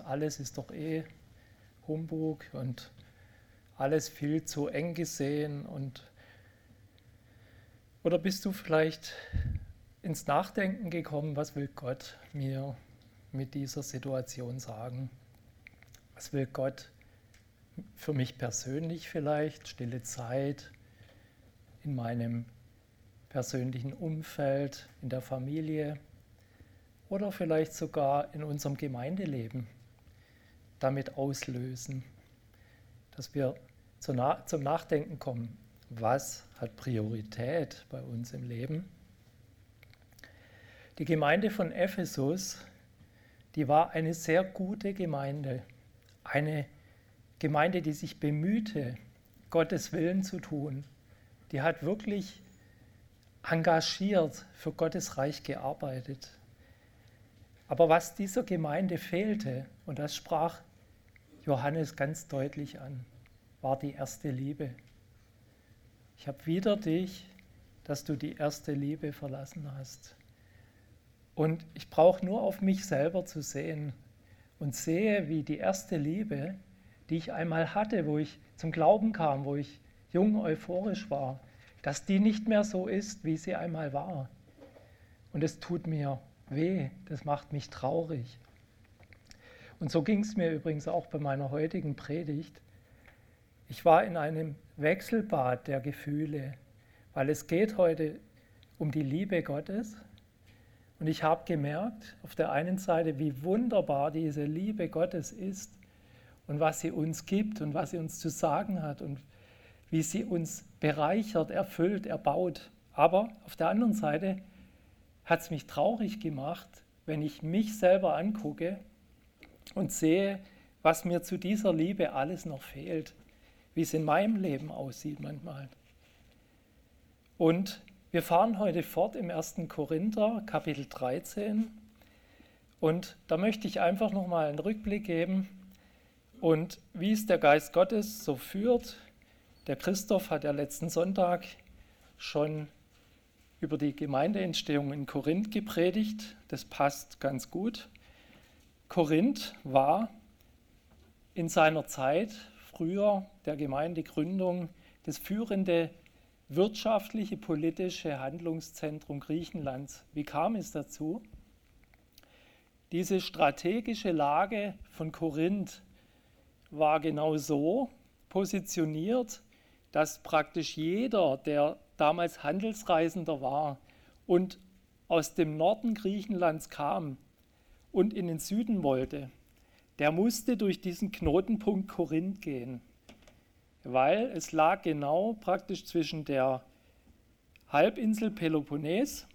alles ist doch eh Humbug und alles viel zu eng gesehen und oder bist du vielleicht ins Nachdenken gekommen, was will Gott mir mit dieser Situation sagen? Was will Gott für mich persönlich vielleicht, stille Zeit in meinem persönlichen Umfeld, in der Familie oder vielleicht sogar in unserem Gemeindeleben damit auslösen, dass wir zum Nachdenken kommen, was hat Priorität bei uns im Leben. Die Gemeinde von Ephesus, die war eine sehr gute Gemeinde, eine Gemeinde, die sich bemühte, Gottes Willen zu tun. Die hat wirklich engagiert für Gottes Reich gearbeitet. Aber was dieser Gemeinde fehlte, und das sprach Johannes ganz deutlich an, war die erste Liebe. Ich habe wieder dich, dass du die erste Liebe verlassen hast. Und ich brauche nur auf mich selber zu sehen und sehe, wie die erste Liebe, die ich einmal hatte, wo ich zum Glauben kam, wo ich jung euphorisch war, dass die nicht mehr so ist, wie sie einmal war. Und es tut mir weh, das macht mich traurig. Und so ging es mir übrigens auch bei meiner heutigen Predigt. Ich war in einem Wechselbad der Gefühle, weil es geht heute um die Liebe Gottes. Und ich habe gemerkt, auf der einen Seite, wie wunderbar diese Liebe Gottes ist und was sie uns gibt und was sie uns zu sagen hat und wie sie uns bereichert, erfüllt, erbaut. Aber auf der anderen Seite hat es mich traurig gemacht, wenn ich mich selber angucke und sehe, was mir zu dieser Liebe alles noch fehlt wie es in meinem Leben aussieht manchmal. Und wir fahren heute fort im 1. Korinther, Kapitel 13. Und da möchte ich einfach nochmal einen Rückblick geben und wie es der Geist Gottes so führt. Der Christoph hat ja letzten Sonntag schon über die Gemeindeentstehung in Korinth gepredigt. Das passt ganz gut. Korinth war in seiner Zeit früher der Gemeindegründung das führende wirtschaftliche, politische Handlungszentrum Griechenlands. Wie kam es dazu? Diese strategische Lage von Korinth war genau so positioniert, dass praktisch jeder, der damals Handelsreisender war und aus dem Norden Griechenlands kam und in den Süden wollte, der musste durch diesen Knotenpunkt Korinth gehen, weil es lag genau praktisch zwischen der Halbinsel Peloponnes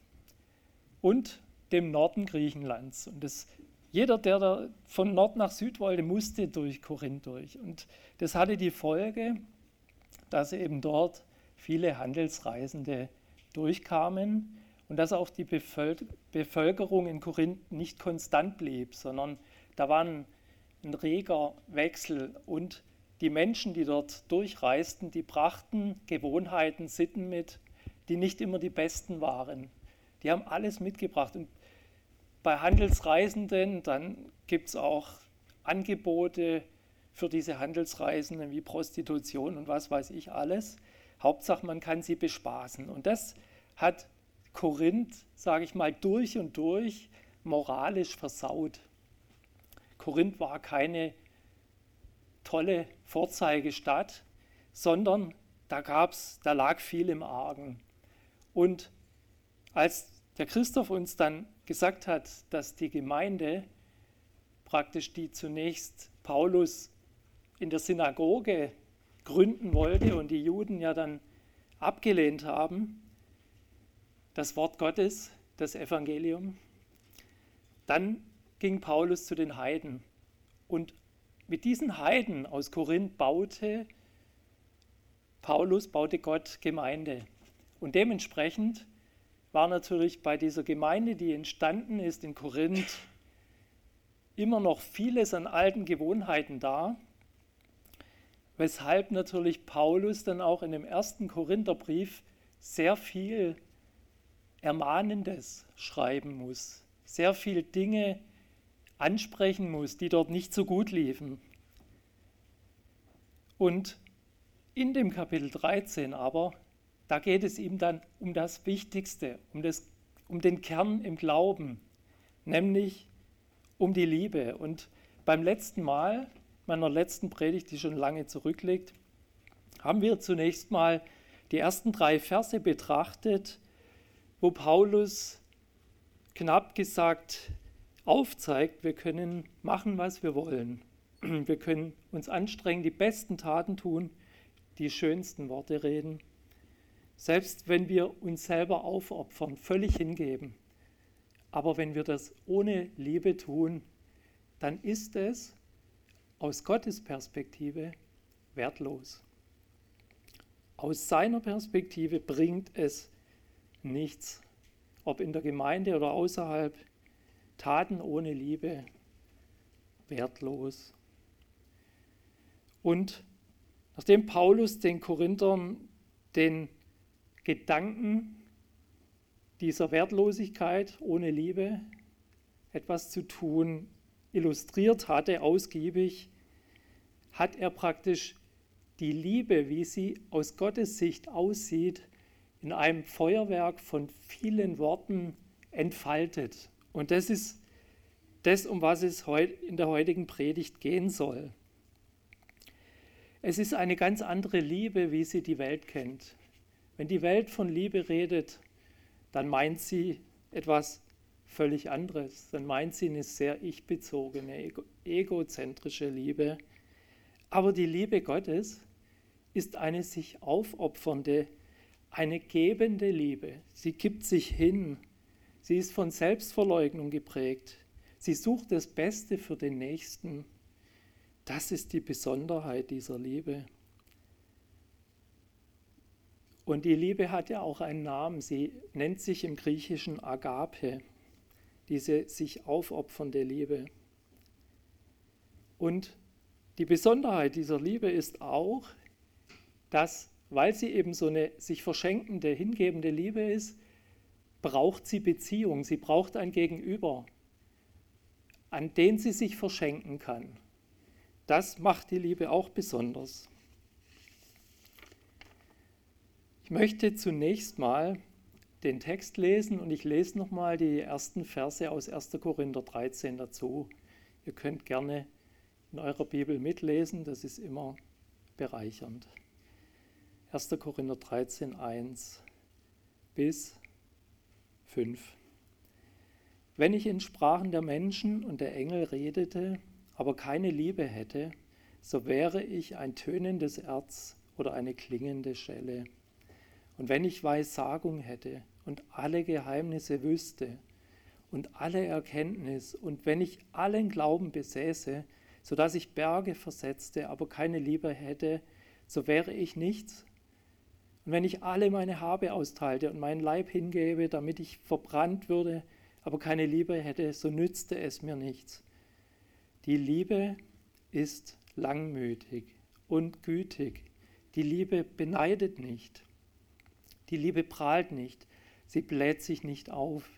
und dem Norden Griechenlands. Und das, jeder, der da von Nord nach Süd wollte, musste durch Korinth durch. Und das hatte die Folge, dass eben dort viele Handelsreisende durchkamen und dass auch die Bevölkerung in Korinth nicht konstant blieb, sondern da waren ein reger Wechsel und die Menschen, die dort durchreisten, die brachten Gewohnheiten, Sitten mit, die nicht immer die besten waren. Die haben alles mitgebracht. Und bei Handelsreisenden, dann gibt es auch Angebote für diese Handelsreisenden wie Prostitution und was weiß ich alles. Hauptsache, man kann sie bespaßen. Und das hat Korinth, sage ich mal, durch und durch moralisch versaut. Korinth war keine tolle Vorzeigestadt, sondern da gab's, da lag viel im Argen. Und als der Christoph uns dann gesagt hat, dass die Gemeinde praktisch die zunächst Paulus in der Synagoge gründen wollte und die Juden ja dann abgelehnt haben, das Wort Gottes, das Evangelium, dann ging Paulus zu den Heiden. Und mit diesen Heiden aus Korinth baute Paulus, baute Gott Gemeinde. Und dementsprechend war natürlich bei dieser Gemeinde, die entstanden ist in Korinth, immer noch vieles an alten Gewohnheiten da, weshalb natürlich Paulus dann auch in dem ersten Korintherbrief sehr viel Ermahnendes schreiben muss, sehr viel Dinge ansprechen muss, die dort nicht so gut liefen. Und in dem Kapitel 13 aber, da geht es ihm dann um das Wichtigste, um, das, um den Kern im Glauben, nämlich um die Liebe. Und beim letzten Mal, meiner letzten Predigt, die schon lange zurückliegt, haben wir zunächst mal die ersten drei Verse betrachtet, wo Paulus knapp gesagt aufzeigt, wir können machen, was wir wollen. Wir können uns anstrengen, die besten Taten tun, die schönsten Worte reden. Selbst wenn wir uns selber aufopfern, völlig hingeben. Aber wenn wir das ohne Liebe tun, dann ist es aus Gottes Perspektive wertlos. Aus seiner Perspektive bringt es nichts, ob in der Gemeinde oder außerhalb, Taten ohne Liebe wertlos. Und nachdem Paulus den Korinthern den Gedanken dieser Wertlosigkeit ohne Liebe etwas zu tun illustriert hatte, ausgiebig, hat er praktisch die Liebe, wie sie aus Gottes Sicht aussieht, in einem Feuerwerk von vielen Worten entfaltet. Und das ist das, um was es in der heutigen Predigt gehen soll. Es ist eine ganz andere Liebe, wie sie die Welt kennt. Wenn die Welt von Liebe redet, dann meint sie etwas völlig anderes. Dann meint sie eine sehr ich-bezogene, egozentrische Liebe. Aber die Liebe Gottes ist eine sich aufopfernde, eine gebende Liebe. Sie gibt sich hin. Sie ist von Selbstverleugnung geprägt. Sie sucht das Beste für den Nächsten. Das ist die Besonderheit dieser Liebe. Und die Liebe hat ja auch einen Namen. Sie nennt sich im Griechischen Agape, diese sich aufopfernde Liebe. Und die Besonderheit dieser Liebe ist auch, dass weil sie eben so eine sich verschenkende, hingebende Liebe ist, braucht sie Beziehung, sie braucht ein Gegenüber, an den sie sich verschenken kann. Das macht die Liebe auch besonders. Ich möchte zunächst mal den Text lesen und ich lese nochmal die ersten Verse aus 1. Korinther 13 dazu. Ihr könnt gerne in eurer Bibel mitlesen, das ist immer bereichernd. 1. Korinther 13, 1 bis 5. Wenn ich in Sprachen der Menschen und der Engel redete, aber keine Liebe hätte, so wäre ich ein tönendes Erz oder eine klingende Schelle. Und wenn ich Weissagung hätte und alle Geheimnisse wüsste und alle Erkenntnis und wenn ich allen Glauben besäße, so dass ich Berge versetzte, aber keine Liebe hätte, so wäre ich nichts und wenn ich alle meine Habe austeilte und meinen Leib hingebe, damit ich verbrannt würde, aber keine Liebe hätte, so nützte es mir nichts. Die Liebe ist langmütig und gütig. Die Liebe beneidet nicht. Die Liebe prahlt nicht. Sie bläht sich nicht auf.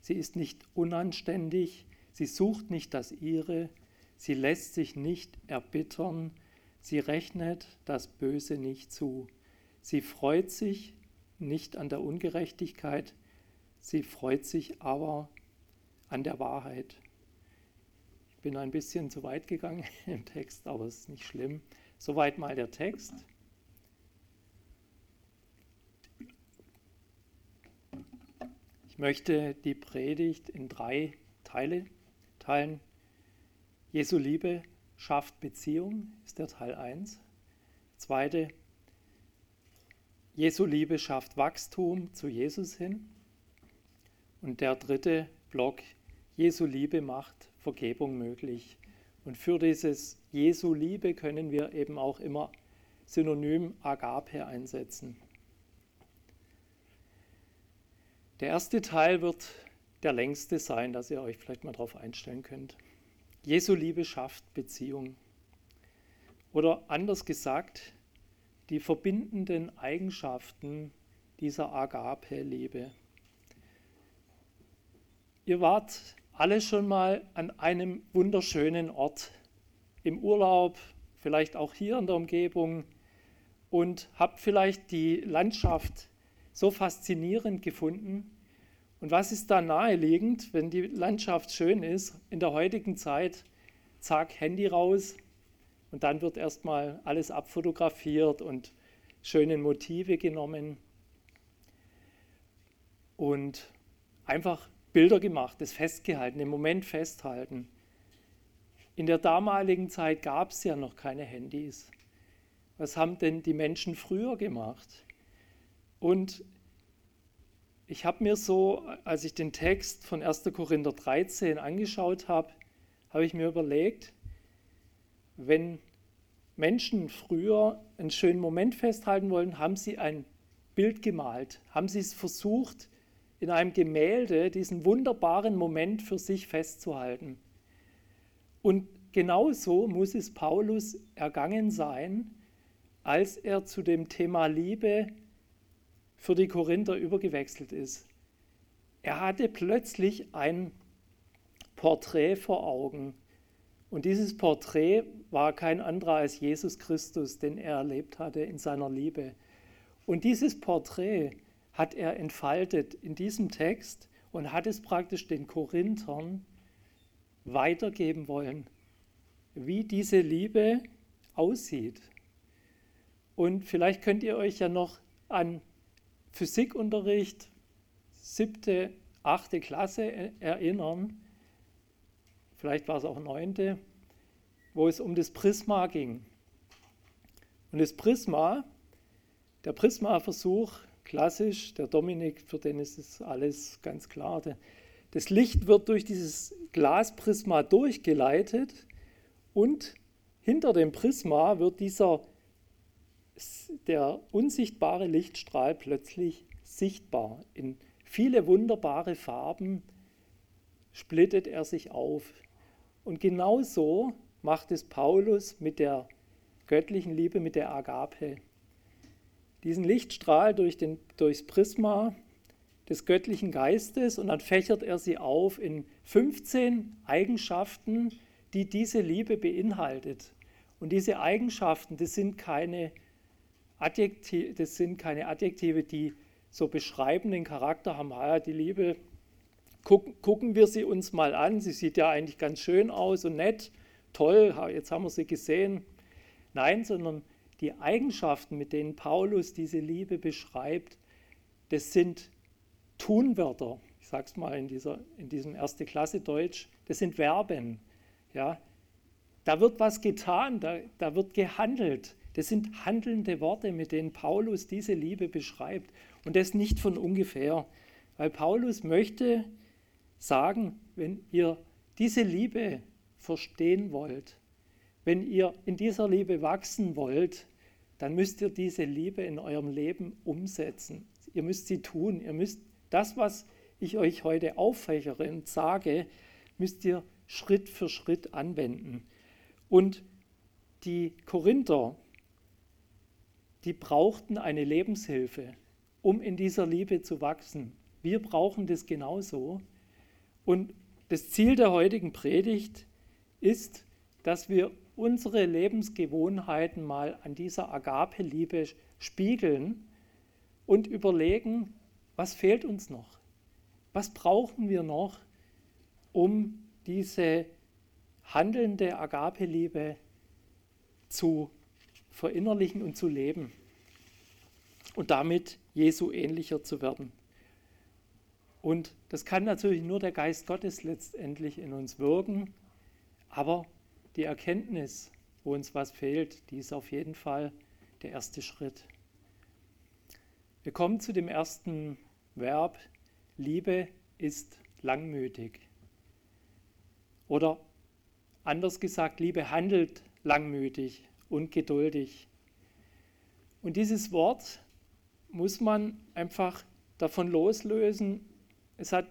Sie ist nicht unanständig. Sie sucht nicht das ihre. Sie lässt sich nicht erbittern. Sie rechnet das Böse nicht zu. Sie freut sich nicht an der Ungerechtigkeit, sie freut sich aber an der Wahrheit. Ich bin ein bisschen zu weit gegangen im Text, aber es ist nicht schlimm. Soweit mal der Text. Ich möchte die Predigt in drei Teile teilen. Jesu Liebe schafft Beziehung, ist der Teil 1. Zweite, Jesu Liebe schafft Wachstum zu Jesus hin. Und der dritte Block, Jesu Liebe macht Vergebung möglich. Und für dieses Jesu Liebe können wir eben auch immer synonym Agape einsetzen. Der erste Teil wird der längste sein, dass ihr euch vielleicht mal darauf einstellen könnt. Jesu Liebe schafft Beziehung. Oder anders gesagt, die verbindenden Eigenschaften dieser Agape-Liebe. Ihr wart alle schon mal an einem wunderschönen Ort im Urlaub, vielleicht auch hier in der Umgebung und habt vielleicht die Landschaft so faszinierend gefunden. Und was ist da naheliegend, wenn die Landschaft schön ist, in der heutigen Zeit, zack, Handy raus und dann wird erstmal alles abfotografiert und schöne Motive genommen und einfach Bilder gemacht, das festgehalten, im Moment festhalten. In der damaligen Zeit gab es ja noch keine Handys. Was haben denn die Menschen früher gemacht? Und ich habe mir so, als ich den Text von 1. Korinther 13 angeschaut habe, habe ich mir überlegt, wenn Menschen früher einen schönen Moment festhalten wollen, haben sie ein Bild gemalt, haben sie es versucht, in einem Gemälde diesen wunderbaren Moment für sich festzuhalten. Und genauso muss es Paulus ergangen sein, als er zu dem Thema Liebe für die Korinther übergewechselt ist. Er hatte plötzlich ein Porträt vor Augen. Und dieses Porträt war kein anderer als Jesus Christus, den er erlebt hatte in seiner Liebe. Und dieses Porträt hat er entfaltet in diesem Text und hat es praktisch den Korinthern weitergeben wollen, wie diese Liebe aussieht. Und vielleicht könnt ihr euch ja noch an Physikunterricht, siebte, achte Klasse erinnern, vielleicht war es auch neunte, wo es um das Prisma ging. Und das Prisma, der Prisma-Versuch klassisch. Der Dominik, für den ist es alles ganz klar. Das Licht wird durch dieses Glasprisma durchgeleitet und hinter dem Prisma wird dieser der unsichtbare Lichtstrahl plötzlich sichtbar. In viele wunderbare Farben splittet er sich auf. Und genauso macht es Paulus mit der göttlichen Liebe, mit der Agape diesen Lichtstrahl durch den, durchs Prisma des göttlichen Geistes und dann fächert er sie auf in 15 Eigenschaften, die diese Liebe beinhaltet. Und diese Eigenschaften, das sind keine Adjektive, das sind keine Adjektive die so beschreibenden Charakter haben. Ah, die Liebe, gucken, gucken wir sie uns mal an. Sie sieht ja eigentlich ganz schön aus und nett, toll, jetzt haben wir sie gesehen. Nein, sondern die Eigenschaften, mit denen Paulus diese Liebe beschreibt, das sind Tunwörter. Ich sage es mal in, dieser, in diesem erste Klasse Deutsch. Das sind Verben. Ja? Da wird was getan, da, da wird gehandelt. Das sind handelnde Worte, mit denen Paulus diese Liebe beschreibt. Und das nicht von ungefähr. Weil Paulus möchte sagen, wenn ihr diese Liebe verstehen wollt, wenn ihr in dieser Liebe wachsen wollt, dann müsst ihr diese Liebe in eurem Leben umsetzen. Ihr müsst sie tun. Ihr müsst das, was ich euch heute auffächere und sage, müsst ihr Schritt für Schritt anwenden. Und die Korinther, die brauchten eine Lebenshilfe, um in dieser Liebe zu wachsen. Wir brauchen das genauso. Und das Ziel der heutigen Predigt ist, dass wir unsere Lebensgewohnheiten mal an dieser Agape-Liebe spiegeln und überlegen, was fehlt uns noch? Was brauchen wir noch, um diese handelnde Agape-Liebe zu verinnerlichen und zu leben und damit Jesu ähnlicher zu werden? Und das kann natürlich nur der Geist Gottes letztendlich in uns wirken, aber die Erkenntnis, wo uns was fehlt, die ist auf jeden Fall der erste Schritt. Wir kommen zu dem ersten Verb. Liebe ist langmütig. Oder anders gesagt, Liebe handelt langmütig und geduldig. Und dieses Wort muss man einfach davon loslösen. Es hat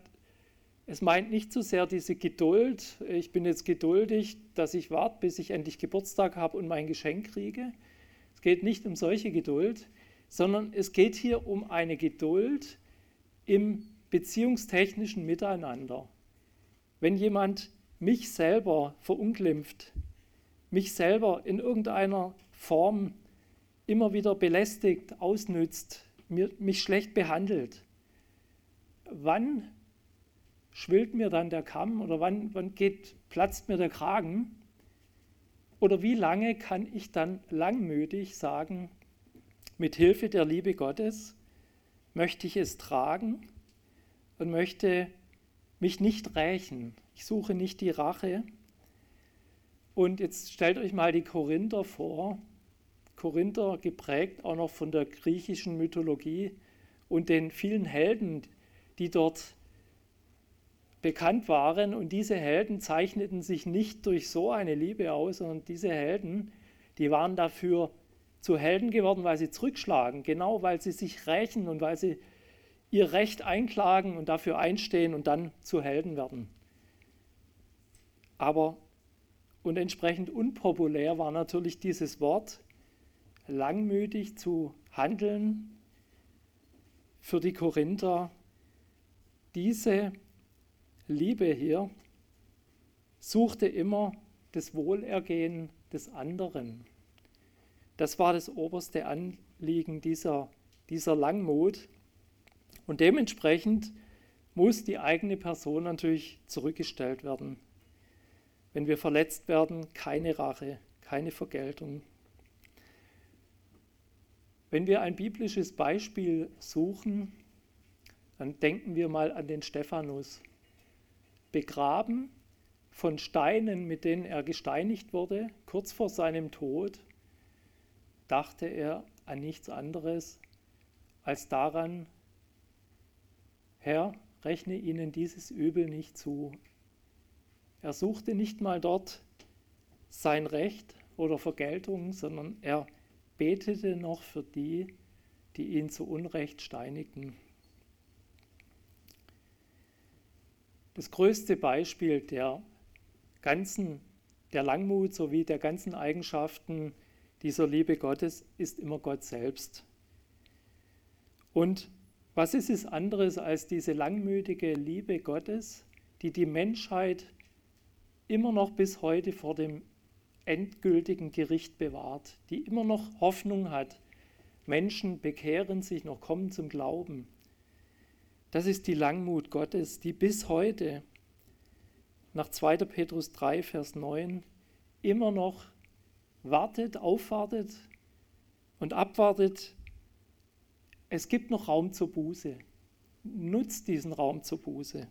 es meint nicht so sehr diese Geduld, ich bin jetzt geduldig, dass ich warte, bis ich endlich Geburtstag habe und mein Geschenk kriege. Es geht nicht um solche Geduld, sondern es geht hier um eine Geduld im beziehungstechnischen Miteinander. wenn jemand mich selber verunglimpft, mich selber in irgendeiner Form immer wieder belästigt, ausnützt, mir, mich schlecht behandelt, wann schwillt mir dann der Kamm oder wann, wann geht, platzt mir der Kragen? Oder wie lange kann ich dann langmütig sagen, mit Hilfe der Liebe Gottes möchte ich es tragen und möchte mich nicht rächen. Ich suche nicht die Rache. Und jetzt stellt euch mal die Korinther vor. Korinther geprägt auch noch von der griechischen Mythologie und den vielen Helden, die dort bekannt waren. Und diese Helden zeichneten sich nicht durch so eine Liebe aus, sondern diese Helden, die waren dafür zu Helden geworden, weil sie zurückschlagen, genau weil sie sich rächen und weil sie ihr Recht einklagen und dafür einstehen und dann zu Helden werden. Aber und entsprechend unpopulär war natürlich dieses Wort, langmütig zu handeln für die Korinther. Diese Liebe hier suchte immer das Wohlergehen des anderen. Das war das oberste Anliegen dieser, dieser Langmut. Und dementsprechend muss die eigene Person natürlich zurückgestellt werden. Wenn wir verletzt werden, keine Rache, keine Vergeltung. Wenn wir ein biblisches Beispiel suchen, dann denken wir mal an den Stephanus. Begraben von Steinen, mit denen er gesteinigt wurde, kurz vor seinem Tod, dachte er an nichts anderes als daran, Herr, rechne ihnen dieses Übel nicht zu. Er suchte nicht mal dort sein Recht oder Vergeltung, sondern er betete noch für die, die ihn zu Unrecht steinigten. Das größte Beispiel der ganzen, der Langmut sowie der ganzen Eigenschaften dieser Liebe Gottes ist immer Gott selbst. Und was ist es anderes als diese langmütige Liebe Gottes, die die Menschheit immer noch bis heute vor dem endgültigen Gericht bewahrt, die immer noch Hoffnung hat. Menschen bekehren sich noch, kommen zum Glauben. Das ist die Langmut Gottes, die bis heute nach 2. Petrus 3, Vers 9 immer noch wartet, aufwartet und abwartet. Es gibt noch Raum zur Buße. Nutzt diesen Raum zur Buße.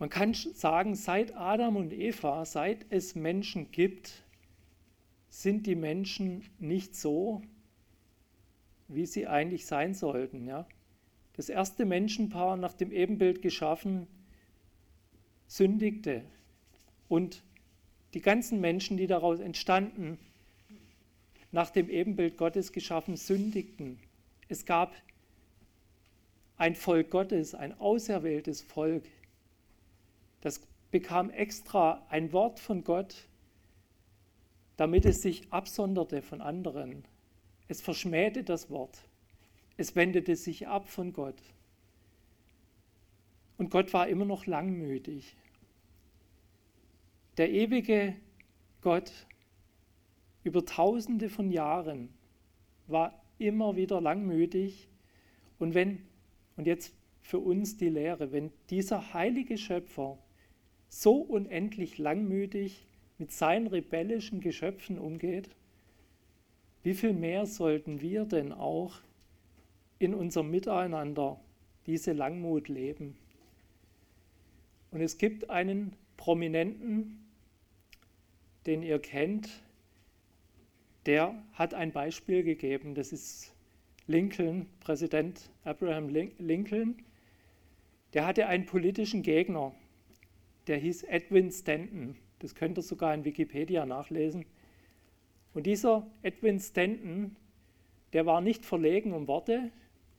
Man kann sagen, seit Adam und Eva, seit es Menschen gibt, sind die Menschen nicht so, wie sie eigentlich sein sollten. Ja? Das erste Menschenpaar nach dem Ebenbild geschaffen, sündigte. Und die ganzen Menschen, die daraus entstanden, nach dem Ebenbild Gottes geschaffen, sündigten. Es gab ein Volk Gottes, ein auserwähltes Volk. Das bekam extra ein Wort von Gott, damit es sich absonderte von anderen. Es verschmähte das Wort. Es wendete sich ab von Gott. Und Gott war immer noch langmütig. Der ewige Gott über tausende von Jahren war immer wieder langmütig. Und wenn, und jetzt für uns die Lehre, wenn dieser heilige Schöpfer so unendlich langmütig mit seinen rebellischen Geschöpfen umgeht, wie viel mehr sollten wir denn auch in unserem Miteinander diese Langmut leben? Und es gibt einen Prominenten, den ihr kennt, der hat ein Beispiel gegeben. Das ist Lincoln, Präsident Abraham Lincoln. Der hatte einen politischen Gegner, der hieß Edwin Stanton. Das könnt ihr sogar in Wikipedia nachlesen. Und dieser Edwin Stanton, der war nicht verlegen um Worte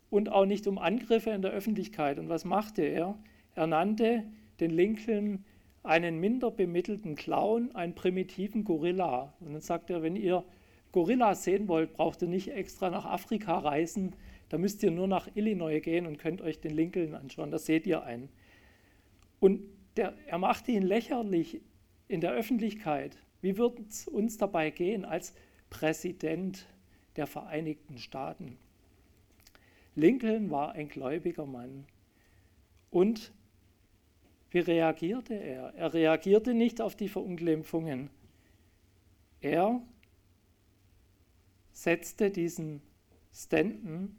und auch nicht um Angriffe in der Öffentlichkeit. Und was machte er? Er nannte den Lincoln einen minder bemittelten Clown, einen primitiven Gorilla. Und dann sagt er, wenn ihr Gorillas sehen wollt, braucht ihr nicht extra nach Afrika reisen, Da müsst ihr nur nach Illinois gehen und könnt euch den Lincoln anschauen, da seht ihr einen. Und der, er machte ihn lächerlich in der Öffentlichkeit. Wie wird es uns dabei gehen als Präsident der Vereinigten Staaten? Lincoln war ein gläubiger Mann. Und wie reagierte er? Er reagierte nicht auf die Verunglimpfungen. Er setzte diesen Stanton,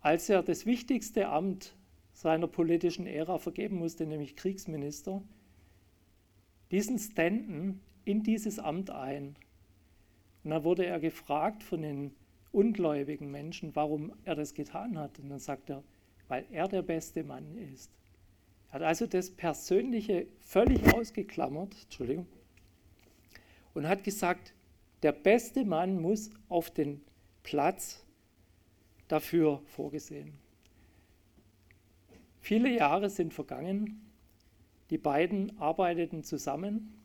als er das wichtigste Amt seiner politischen Ära vergeben musste, nämlich Kriegsminister, diesen Stanton in dieses Amt ein. Und dann wurde er gefragt von den ungläubigen Menschen, warum er das getan hat. Und dann sagt er, weil er der beste Mann ist. Er hat also das Persönliche völlig ausgeklammert, Entschuldigung, und hat gesagt, der beste Mann muss auf den Platz dafür vorgesehen. Viele Jahre sind vergangen. Die beiden arbeiteten zusammen,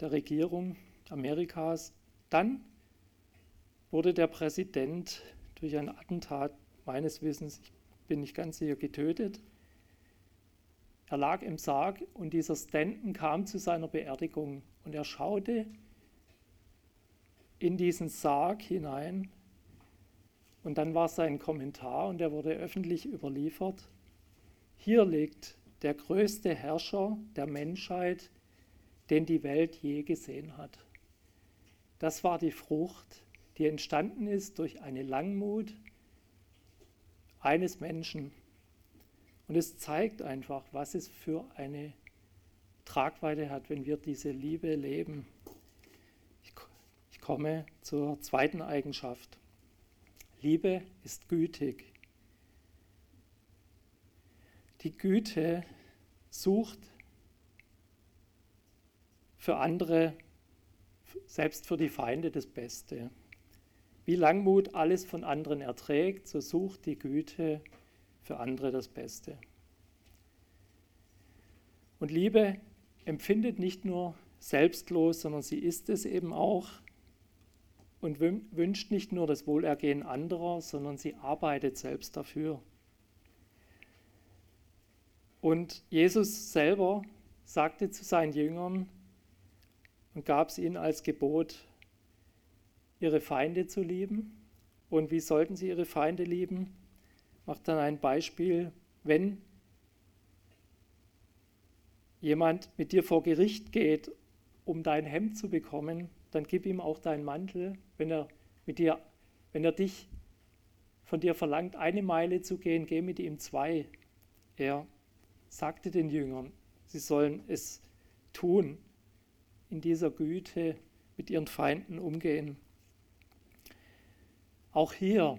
der Regierung Amerikas. Dann wurde der Präsident durch ein Attentat meines Wissens, ich bin nicht ganz sicher, getötet. Er lag im Sarg und dieser Stanton kam zu seiner Beerdigung und er schaute in diesen Sarg hinein und dann war sein Kommentar und der wurde öffentlich überliefert. Hier liegt der größte Herrscher der Menschheit, den die Welt je gesehen hat. Das war die Frucht, die entstanden ist durch eine Langmut eines Menschen. Und es zeigt einfach, was es für eine Tragweite hat, wenn wir diese Liebe leben. Ich, ich komme zur zweiten Eigenschaft. Liebe ist gütig. Die Güte sucht für andere, selbst für die Feinde, das Beste. Wie Langmut alles von anderen erträgt, so sucht die Güte für andere das Beste. Und Liebe empfindet nicht nur selbstlos, sondern sie ist es eben auch und wünscht nicht nur das Wohlergehen anderer, sondern sie arbeitet selbst dafür. Und Jesus selber sagte zu seinen Jüngern und gab es ihnen als Gebot, ihre Feinde zu lieben. Und wie sollten sie ihre Feinde lieben? Macht dann ein Beispiel, wenn jemand mit dir vor Gericht geht, um dein Hemd zu bekommen, dann gib ihm auch deinen Mantel. Wenn er, mit dir, wenn er dich von dir verlangt, eine Meile zu gehen, geh mit ihm zwei. Er sagte den Jüngern, sie sollen es tun, in dieser Güte mit ihren Feinden umgehen. Auch hier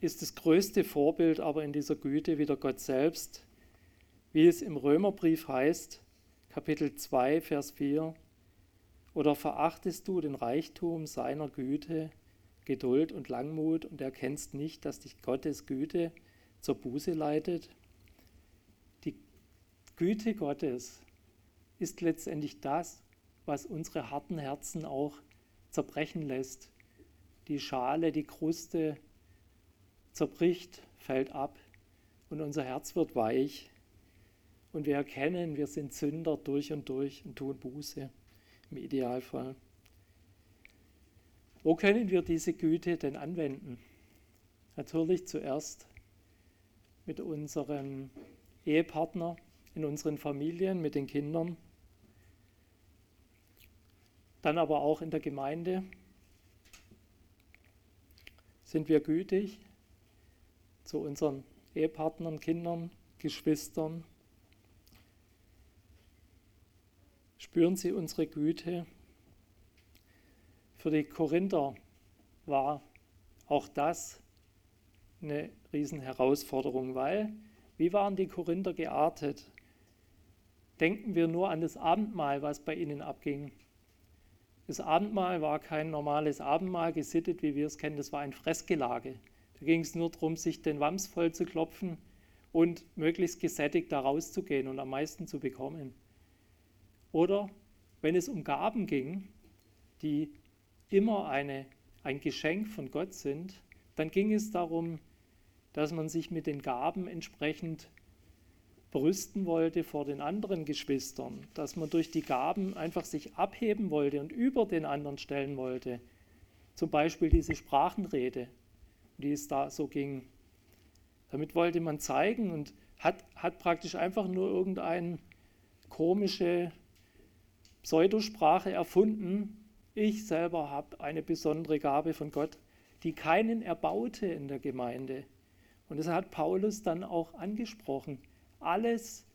ist das größte Vorbild aber in dieser Güte wieder Gott selbst, wie es im Römerbrief heißt, Kapitel 2, Vers 4. Oder verachtest du den Reichtum seiner Güte, Geduld und Langmut und erkennst nicht, dass dich Gottes Güte zur Buße leitet? Die Güte Gottes ist letztendlich das, was unsere harten Herzen auch zerbrechen lässt. Die Schale, die Kruste zerbricht, fällt ab und unser Herz wird weich und wir erkennen, wir sind Sünder durch und durch und tun Buße im Idealfall. Wo können wir diese Güte denn anwenden? Natürlich zuerst mit unserem Ehepartner, in unseren Familien, mit den Kindern, dann aber auch in der Gemeinde. Sind wir gütig zu unseren Ehepartnern, Kindern, Geschwistern, Spüren Sie unsere Güte? Für die Korinther war auch das eine Riesenherausforderung, weil wie waren die Korinther geartet? Denken wir nur an das Abendmahl, was bei ihnen abging. Das Abendmahl war kein normales Abendmahl gesittet, wie wir es kennen, das war ein Fressgelage. Da ging es nur darum, sich den Wams voll zu klopfen und möglichst gesättigt da rauszugehen und am meisten zu bekommen. Oder wenn es um Gaben ging, die immer eine, ein Geschenk von Gott sind, dann ging es darum, dass man sich mit den Gaben entsprechend brüsten wollte vor den anderen Geschwistern, dass man durch die Gaben einfach sich abheben wollte und über den anderen stellen wollte. Zum Beispiel diese Sprachenrede, die es da so ging. Damit wollte man zeigen und hat, hat praktisch einfach nur irgendeine komische Pseudosprache erfunden. Ich selber habe eine besondere Gabe von Gott, die keinen erbaute in der Gemeinde. Und das hat Paulus dann auch angesprochen. Alles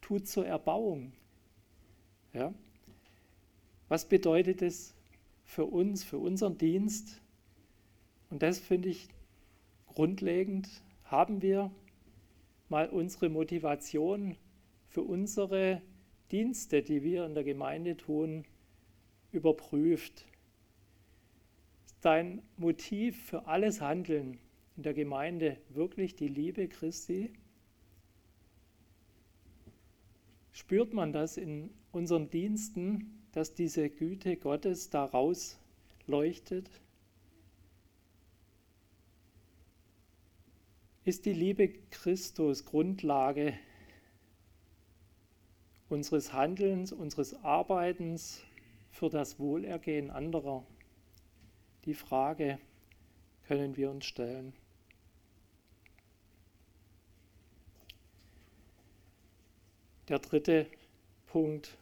tut zur Erbauung. Ja? Was bedeutet es für uns, für unseren Dienst? Und das finde ich grundlegend. Haben wir mal unsere Motivation für unsere Dienste, die wir in der Gemeinde tun, überprüft? Ist dein Motiv für alles Handeln in der Gemeinde wirklich die Liebe Christi? Spürt man das in unseren Diensten, dass diese Güte Gottes daraus leuchtet? Ist die Liebe Christus Grundlage unseres Handelns, unseres Arbeitens für das Wohlergehen anderer? Die Frage können wir uns stellen. Der dritte Punkt,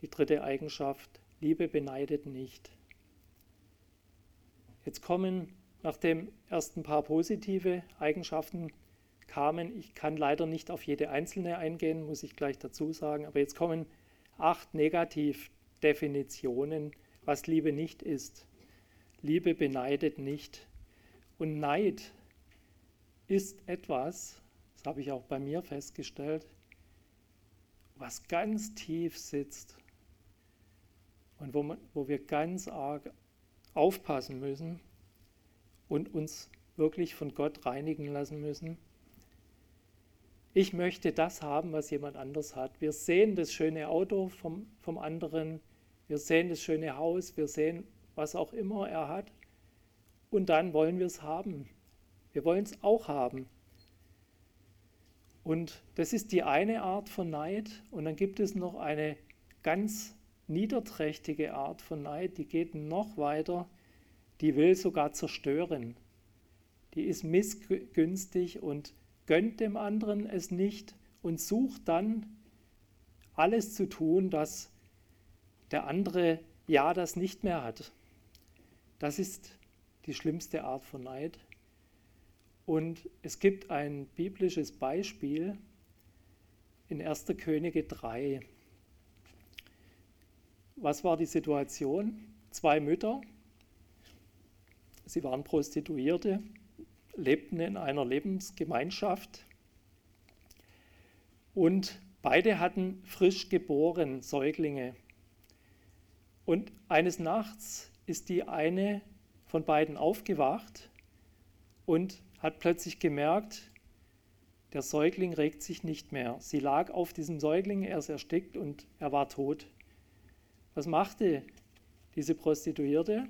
die dritte Eigenschaft, Liebe beneidet nicht. Jetzt kommen, nachdem erst ein paar positive Eigenschaften kamen, ich kann leider nicht auf jede einzelne eingehen, muss ich gleich dazu sagen, aber jetzt kommen acht Negativdefinitionen, was Liebe nicht ist. Liebe beneidet nicht. Und Neid ist etwas, das habe ich auch bei mir festgestellt, was ganz tief sitzt und wo, man, wo wir ganz arg aufpassen müssen und uns wirklich von Gott reinigen lassen müssen. Ich möchte das haben, was jemand anders hat. Wir sehen das schöne Auto vom, vom anderen, wir sehen das schöne Haus, wir sehen, was auch immer er hat. Und dann wollen wir es haben. Wir wollen es auch haben. Und das ist die eine Art von Neid. Und dann gibt es noch eine ganz niederträchtige Art von Neid, die geht noch weiter, die will sogar zerstören. Die ist missgünstig und gönnt dem anderen es nicht und sucht dann alles zu tun, dass der andere ja das nicht mehr hat. Das ist die schlimmste Art von Neid. Und es gibt ein biblisches Beispiel in 1. Könige 3. Was war die Situation? Zwei Mütter, sie waren Prostituierte, lebten in einer Lebensgemeinschaft und beide hatten frisch geboren Säuglinge. Und eines Nachts ist die eine von beiden aufgewacht und hat plötzlich gemerkt, der Säugling regt sich nicht mehr. Sie lag auf diesem Säugling, er ist erstickt und er war tot. Was machte diese Prostituierte?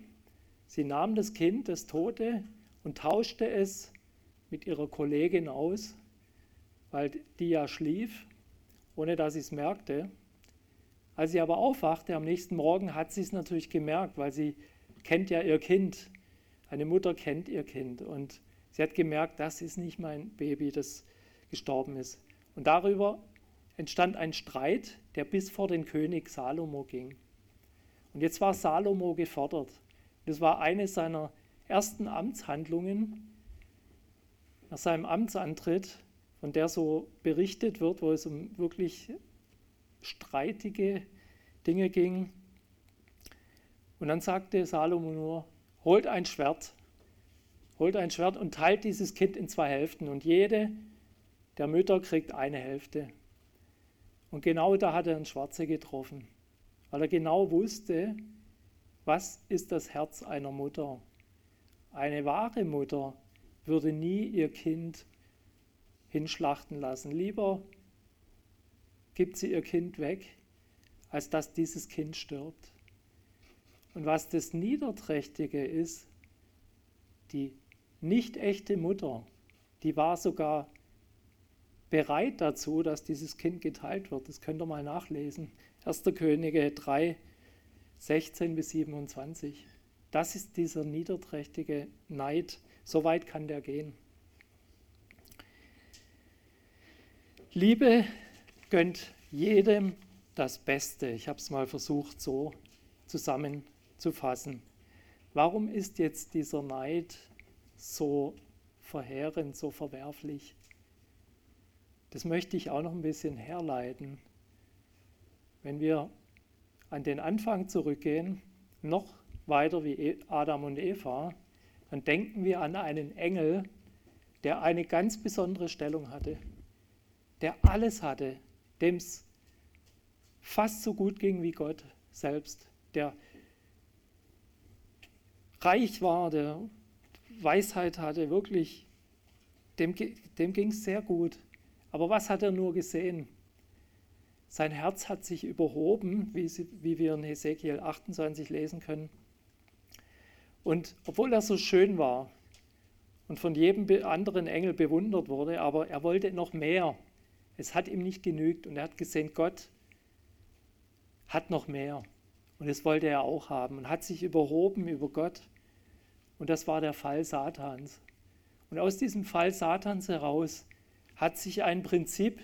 Sie nahm das Kind, das Tote, und tauschte es mit ihrer Kollegin aus, weil die ja schlief, ohne dass sie es merkte. Als sie aber aufwachte am nächsten Morgen, hat sie es natürlich gemerkt, weil sie kennt ja ihr Kind. Eine Mutter kennt ihr Kind und Sie hat gemerkt, das ist nicht mein Baby, das gestorben ist. Und darüber entstand ein Streit, der bis vor den König Salomo ging. Und jetzt war Salomo gefordert. Das war eine seiner ersten Amtshandlungen nach seinem Amtsantritt, von der so berichtet wird, wo es um wirklich streitige Dinge ging. Und dann sagte Salomo nur, holt ein Schwert holt ein Schwert und teilt dieses Kind in zwei Hälften und jede der Mütter kriegt eine Hälfte. Und genau da hat er einen Schwarze getroffen, weil er genau wusste, was ist das Herz einer Mutter. Eine wahre Mutter würde nie ihr Kind hinschlachten lassen. Lieber gibt sie ihr Kind weg, als dass dieses Kind stirbt. Und was das Niederträchtige ist, die nicht echte Mutter, die war sogar bereit dazu, dass dieses Kind geteilt wird. Das könnt ihr mal nachlesen. 1. Könige 3, 16 bis 27. Das ist dieser niederträchtige Neid. So weit kann der gehen. Liebe gönnt jedem das Beste. Ich habe es mal versucht so zusammenzufassen. Warum ist jetzt dieser Neid so verheerend, so verwerflich? Das möchte ich auch noch ein bisschen herleiten. Wenn wir an den Anfang zurückgehen, noch weiter wie e- Adam und Eva, dann denken wir an einen Engel, der eine ganz besondere Stellung hatte, der alles hatte, dem es fast so gut ging wie Gott selbst, der reich war, der Weisheit hatte, wirklich, dem, dem ging es sehr gut. Aber was hat er nur gesehen? Sein Herz hat sich überhoben, wie, sie, wie wir in Hesekiel 28 lesen können. Und obwohl er so schön war und von jedem anderen Engel bewundert wurde, aber er wollte noch mehr. Es hat ihm nicht genügt und er hat gesehen, Gott hat noch mehr. Und das wollte er auch haben und hat sich überhoben über Gott. Und das war der Fall Satans. Und aus diesem Fall Satans heraus hat sich ein Prinzip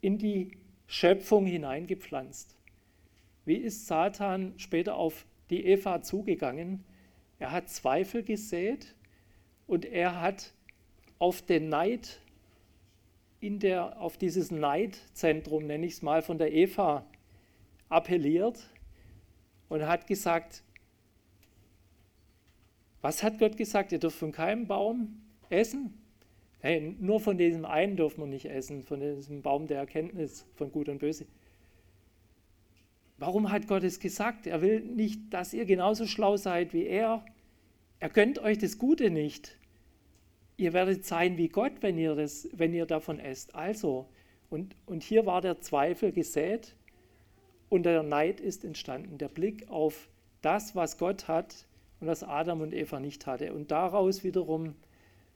in die Schöpfung hineingepflanzt. Wie ist Satan später auf die Eva zugegangen? Er hat Zweifel gesät und er hat auf den Neid, in der, auf dieses Neidzentrum, nenne ich es mal, von der Eva appelliert und hat gesagt, was hat Gott gesagt? Ihr dürft von keinem Baum essen. Hey, nur von diesem einen dürfen wir nicht essen, von diesem Baum der Erkenntnis von Gut und Böse. Warum hat Gott es gesagt? Er will nicht, dass ihr genauso schlau seid wie er. Er gönnt euch das Gute nicht. Ihr werdet sein wie Gott, wenn ihr, das, wenn ihr davon esst. Also, und, und hier war der Zweifel gesät und der Neid ist entstanden. Der Blick auf das, was Gott hat und was Adam und Eva nicht hatte. Und daraus wiederum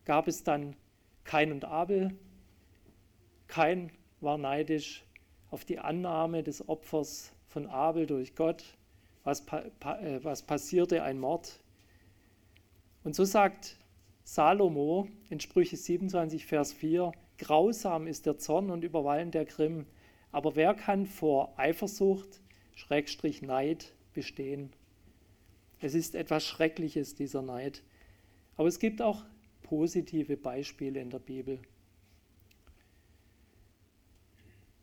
gab es dann Kain und Abel. Kain war neidisch auf die Annahme des Opfers von Abel durch Gott. Was, äh, was passierte? Ein Mord. Und so sagt Salomo in Sprüche 27, Vers 4, Grausam ist der Zorn und überwallen der Grimm, aber wer kann vor Eifersucht, Schrägstrich Neid bestehen? Es ist etwas Schreckliches, dieser Neid. Aber es gibt auch positive Beispiele in der Bibel.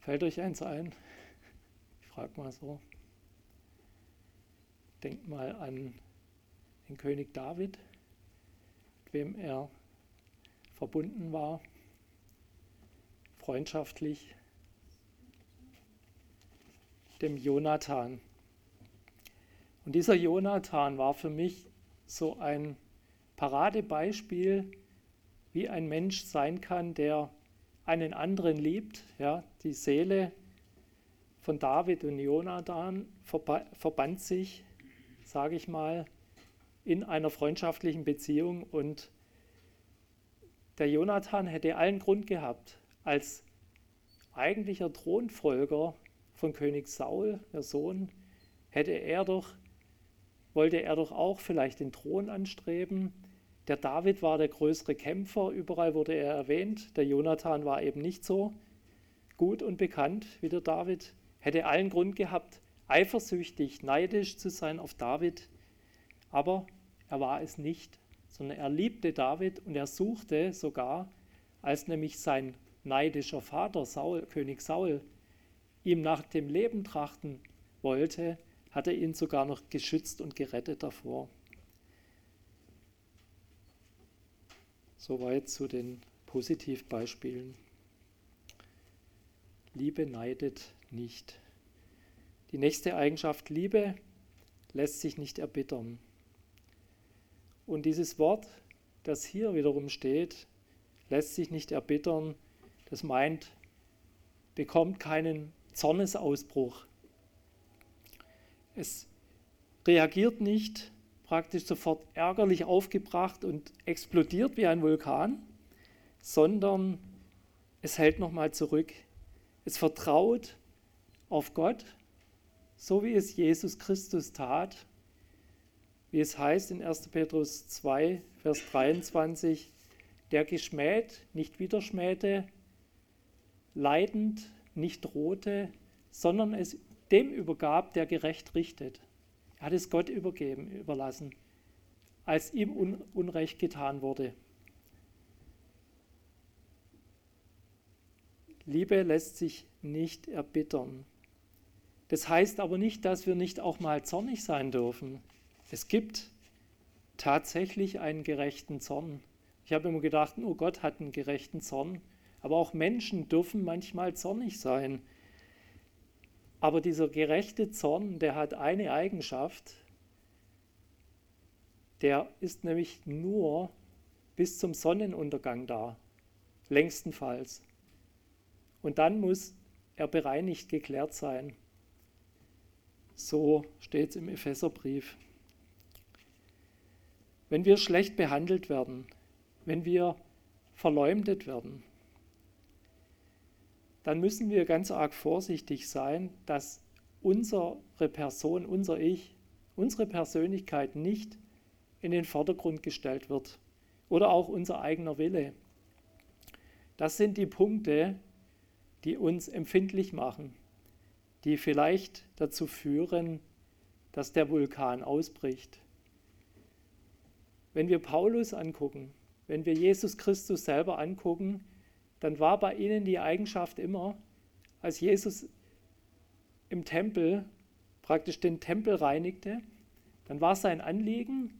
Fällt euch eins ein? Ich frage mal so. Denkt mal an den König David, mit wem er verbunden war, freundschaftlich, dem Jonathan. Und dieser Jonathan war für mich so ein Paradebeispiel, wie ein Mensch sein kann, der einen anderen liebt. Ja, die Seele von David und Jonathan verband sich, sage ich mal, in einer freundschaftlichen Beziehung und der Jonathan hätte allen Grund gehabt, als eigentlicher Thronfolger von König Saul, der Sohn, hätte er doch, wollte er doch auch vielleicht den Thron anstreben, der David war der größere Kämpfer, überall wurde er erwähnt. Der Jonathan war eben nicht so gut und bekannt wie der David. Hätte allen Grund gehabt, eifersüchtig, neidisch zu sein auf David. Aber er war es nicht, sondern er liebte David und er suchte sogar, als nämlich sein neidischer Vater Saul, König Saul, ihm nach dem Leben trachten wollte, hat er ihn sogar noch geschützt und gerettet davor. Soweit zu den Positivbeispielen. Liebe neidet nicht. Die nächste Eigenschaft Liebe lässt sich nicht erbittern. Und dieses Wort, das hier wiederum steht, lässt sich nicht erbittern, das meint, bekommt keinen Zornesausbruch. Es reagiert nicht, praktisch sofort ärgerlich aufgebracht und explodiert wie ein Vulkan, sondern es hält nochmal zurück. Es vertraut auf Gott, so wie es Jesus Christus tat, wie es heißt in 1. Petrus 2, Vers 23, der geschmäht, nicht wieder schmähte, leidend, nicht drohte, sondern es dem übergab, der gerecht richtet. Er hat es Gott übergeben, überlassen, als ihm Unrecht getan wurde. Liebe lässt sich nicht erbittern. Das heißt aber nicht, dass wir nicht auch mal zornig sein dürfen. Es gibt tatsächlich einen gerechten Zorn. Ich habe immer gedacht, oh Gott hat einen gerechten Zorn. Aber auch Menschen dürfen manchmal zornig sein. Aber dieser gerechte Zorn, der hat eine Eigenschaft, der ist nämlich nur bis zum Sonnenuntergang da, längstenfalls. Und dann muss er bereinigt geklärt sein. So steht es im Epheserbrief. Wenn wir schlecht behandelt werden, wenn wir verleumdet werden, dann müssen wir ganz arg vorsichtig sein, dass unsere Person, unser Ich, unsere Persönlichkeit nicht in den Vordergrund gestellt wird oder auch unser eigener Wille. Das sind die Punkte, die uns empfindlich machen, die vielleicht dazu führen, dass der Vulkan ausbricht. Wenn wir Paulus angucken, wenn wir Jesus Christus selber angucken, dann war bei ihnen die Eigenschaft immer, als Jesus im Tempel praktisch den Tempel reinigte, dann war sein Anliegen,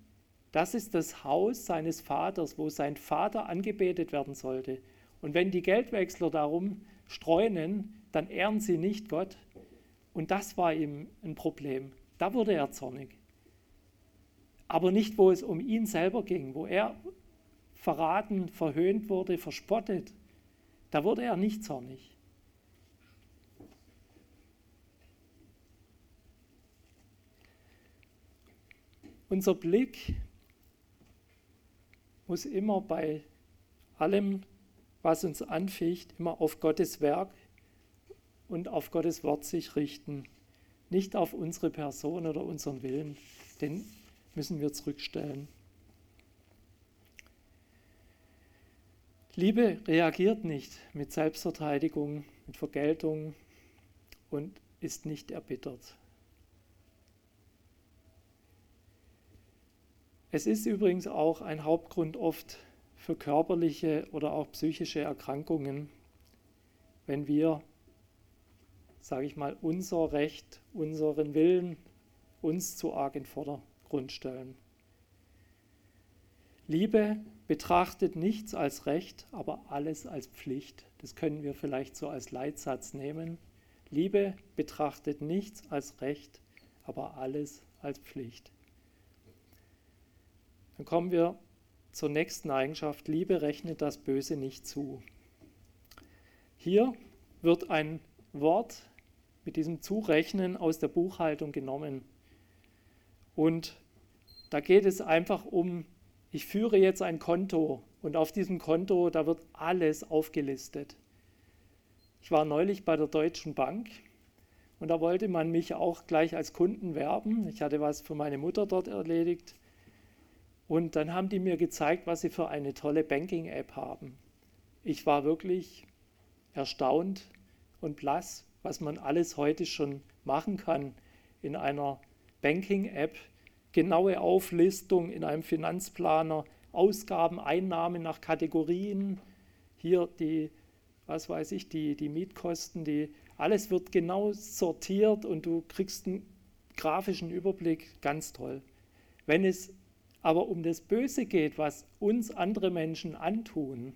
das ist das Haus seines Vaters, wo sein Vater angebetet werden sollte. Und wenn die Geldwechsler darum streunen, dann ehren sie nicht Gott. Und das war ihm ein Problem. Da wurde er zornig. Aber nicht, wo es um ihn selber ging, wo er verraten, verhöhnt wurde, verspottet. Da wurde er nicht zornig. Unser Blick muss immer bei allem, was uns anficht, immer auf Gottes Werk und auf Gottes Wort sich richten, nicht auf unsere Person oder unseren Willen, den müssen wir zurückstellen. Liebe reagiert nicht mit Selbstverteidigung, mit Vergeltung und ist nicht erbittert. Es ist übrigens auch ein Hauptgrund oft für körperliche oder auch psychische Erkrankungen, wenn wir, sage ich mal, unser Recht, unseren Willen uns zu arg in Vordergrund stellen. Liebe betrachtet nichts als Recht, aber alles als Pflicht. Das können wir vielleicht so als Leitsatz nehmen. Liebe betrachtet nichts als Recht, aber alles als Pflicht. Dann kommen wir zur nächsten Eigenschaft. Liebe rechnet das Böse nicht zu. Hier wird ein Wort mit diesem Zurechnen aus der Buchhaltung genommen. Und da geht es einfach um ich führe jetzt ein Konto und auf diesem Konto, da wird alles aufgelistet. Ich war neulich bei der Deutschen Bank und da wollte man mich auch gleich als Kunden werben. Ich hatte was für meine Mutter dort erledigt. Und dann haben die mir gezeigt, was sie für eine tolle Banking-App haben. Ich war wirklich erstaunt und blass, was man alles heute schon machen kann in einer Banking-App genaue Auflistung in einem Finanzplaner, Ausgaben, Einnahmen nach Kategorien, hier die, was weiß ich, die, die Mietkosten, die, alles wird genau sortiert und du kriegst einen grafischen Überblick, ganz toll. Wenn es aber um das Böse geht, was uns andere Menschen antun,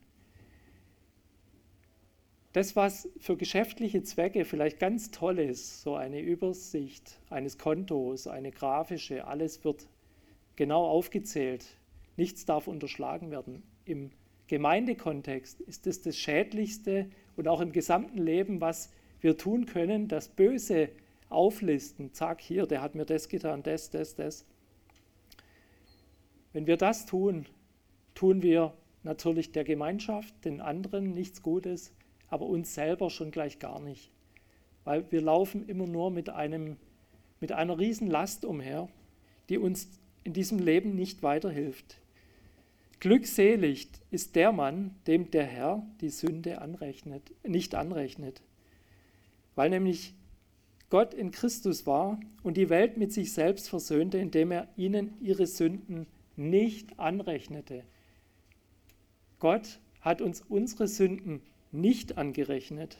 das, was für geschäftliche Zwecke vielleicht ganz toll ist, so eine Übersicht eines Kontos, eine grafische, alles wird genau aufgezählt. Nichts darf unterschlagen werden. Im Gemeindekontext ist es das Schädlichste und auch im gesamten Leben, was wir tun können, das Böse auflisten. Zack, hier, der hat mir das getan, das, das, das. Wenn wir das tun, tun wir natürlich der Gemeinschaft, den anderen nichts Gutes, aber uns selber schon gleich gar nicht. Weil wir laufen immer nur mit, einem, mit einer Last umher, die uns in diesem Leben nicht weiterhilft. Glückselig ist der Mann, dem der Herr die Sünde anrechnet, nicht anrechnet. Weil nämlich Gott in Christus war und die Welt mit sich selbst versöhnte, indem er ihnen ihre Sünden nicht anrechnete. Gott hat uns unsere Sünden nicht angerechnet.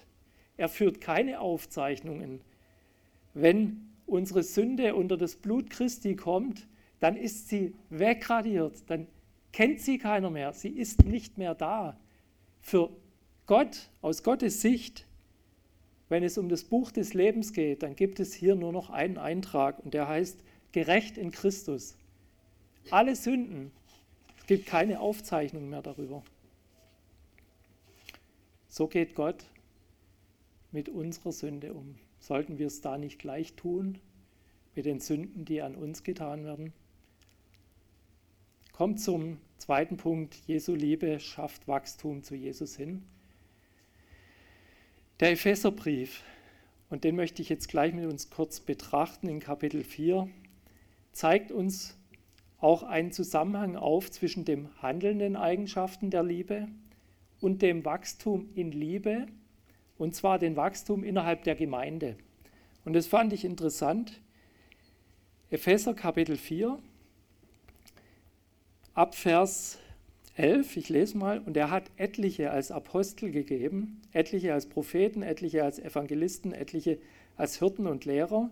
Er führt keine Aufzeichnungen. Wenn unsere Sünde unter das Blut Christi kommt, dann ist sie wegradiert, dann kennt sie keiner mehr, sie ist nicht mehr da. Für Gott, aus Gottes Sicht, wenn es um das Buch des Lebens geht, dann gibt es hier nur noch einen Eintrag und der heißt gerecht in Christus. Alle Sünden, es gibt keine Aufzeichnung mehr darüber. So geht Gott mit unserer Sünde um. Sollten wir es da nicht gleich tun mit den Sünden, die an uns getan werden? Kommt zum zweiten Punkt. Jesu Liebe schafft Wachstum zu Jesus hin. Der Epheserbrief, und den möchte ich jetzt gleich mit uns kurz betrachten in Kapitel 4, zeigt uns auch einen Zusammenhang auf zwischen dem handelnden Eigenschaften der Liebe und dem Wachstum in Liebe, und zwar dem Wachstum innerhalb der Gemeinde. Und das fand ich interessant. Epheser Kapitel 4, ab Vers 11, ich lese mal, und er hat etliche als Apostel gegeben, etliche als Propheten, etliche als Evangelisten, etliche als Hirten und Lehrer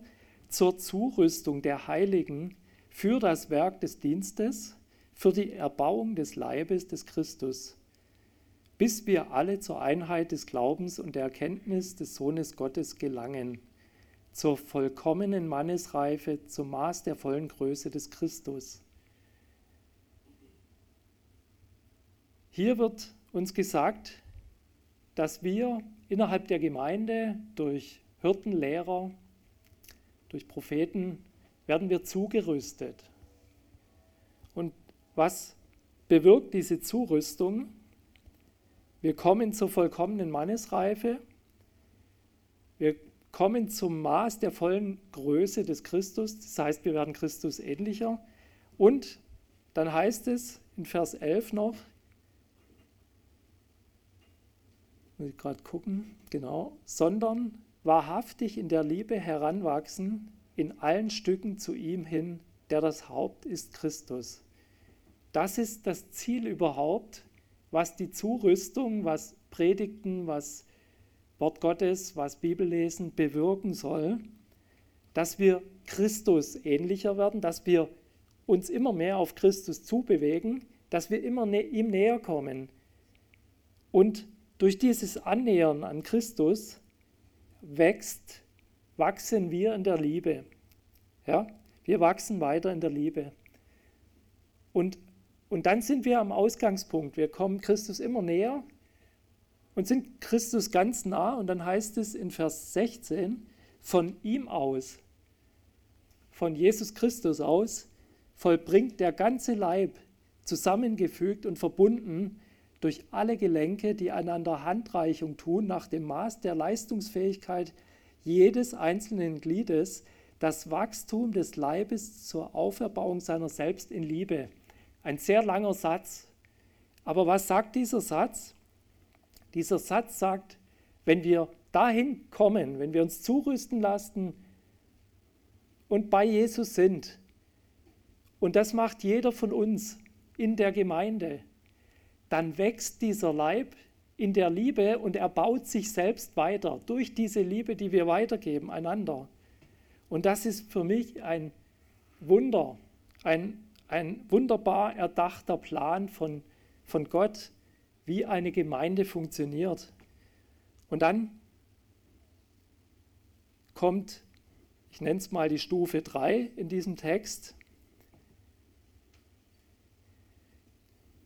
zur Zurüstung der Heiligen für das Werk des Dienstes, für die Erbauung des Leibes des Christus, bis wir alle zur Einheit des Glaubens und der Erkenntnis des Sohnes Gottes gelangen, zur vollkommenen Mannesreife, zum Maß der vollen Größe des Christus. Hier wird uns gesagt, dass wir innerhalb der Gemeinde durch Hirten, Lehrer, durch Propheten werden wir zugerüstet. Und was bewirkt diese Zurüstung? Wir kommen zur vollkommenen Mannesreife. Wir kommen zum Maß der vollen Größe des Christus. Das heißt, wir werden Christus ähnlicher. Und dann heißt es in Vers 11 noch, muss ich gerade gucken, genau, sondern wahrhaftig in der Liebe heranwachsen, in allen Stücken zu ihm hin, der das Haupt ist Christus. Das ist das Ziel überhaupt, was die Zurüstung, was Predigten, was Wort Gottes, was Bibellesen bewirken soll, dass wir Christus ähnlicher werden, dass wir uns immer mehr auf Christus zubewegen, dass wir immer ihm näher kommen. Und durch dieses Annähern an Christus wächst wachsen wir in der Liebe. Ja? Wir wachsen weiter in der Liebe. Und, und dann sind wir am Ausgangspunkt. Wir kommen Christus immer näher und sind Christus ganz nah. Und dann heißt es in Vers 16, von ihm aus, von Jesus Christus aus, vollbringt der ganze Leib, zusammengefügt und verbunden durch alle Gelenke, die einander Handreichung tun, nach dem Maß der Leistungsfähigkeit jedes einzelnen Gliedes das Wachstum des Leibes zur Auferbauung seiner selbst in Liebe. Ein sehr langer Satz. Aber was sagt dieser Satz? Dieser Satz sagt, wenn wir dahin kommen, wenn wir uns zurüsten lassen und bei Jesus sind, und das macht jeder von uns in der Gemeinde, dann wächst dieser Leib in der Liebe und er baut sich selbst weiter durch diese Liebe, die wir weitergeben einander. Und das ist für mich ein Wunder, ein, ein wunderbar erdachter Plan von, von Gott, wie eine Gemeinde funktioniert. Und dann kommt, ich nenne es mal die Stufe 3 in diesem Text,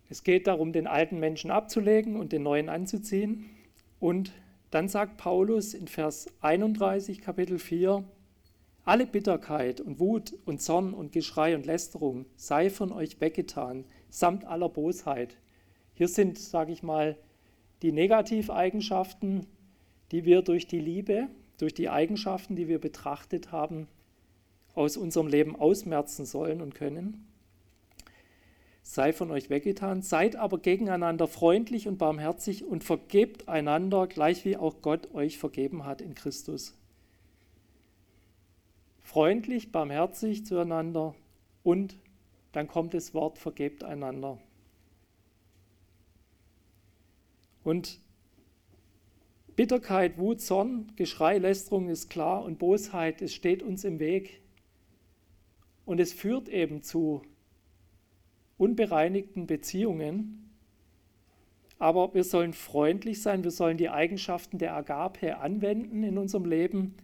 Es geht darum, den alten Menschen abzulegen und den neuen anzuziehen. Und dann sagt Paulus in Vers 31, Kapitel 4, Alle Bitterkeit und Wut und Zorn und Geschrei und Lästerung sei von euch weggetan, samt aller Bosheit. Hier sind, sage ich mal, die Negativeigenschaften, die wir durch die Liebe, durch die Eigenschaften, die wir betrachtet haben, aus unserem Leben ausmerzen sollen und können. Sei von euch weggetan, seid aber gegeneinander freundlich und barmherzig und vergebt einander, gleich wie auch Gott euch vergeben hat in Christus. Freundlich, barmherzig zueinander und dann kommt das Wort, vergebt einander. Und Bitterkeit, Wut, Zorn, Geschrei, Lästerung ist klar und Bosheit, es steht uns im Weg. Und es führt eben zu unbereinigten Beziehungen. Aber wir sollen freundlich sein, wir sollen die Eigenschaften der Agape anwenden in unserem Leben.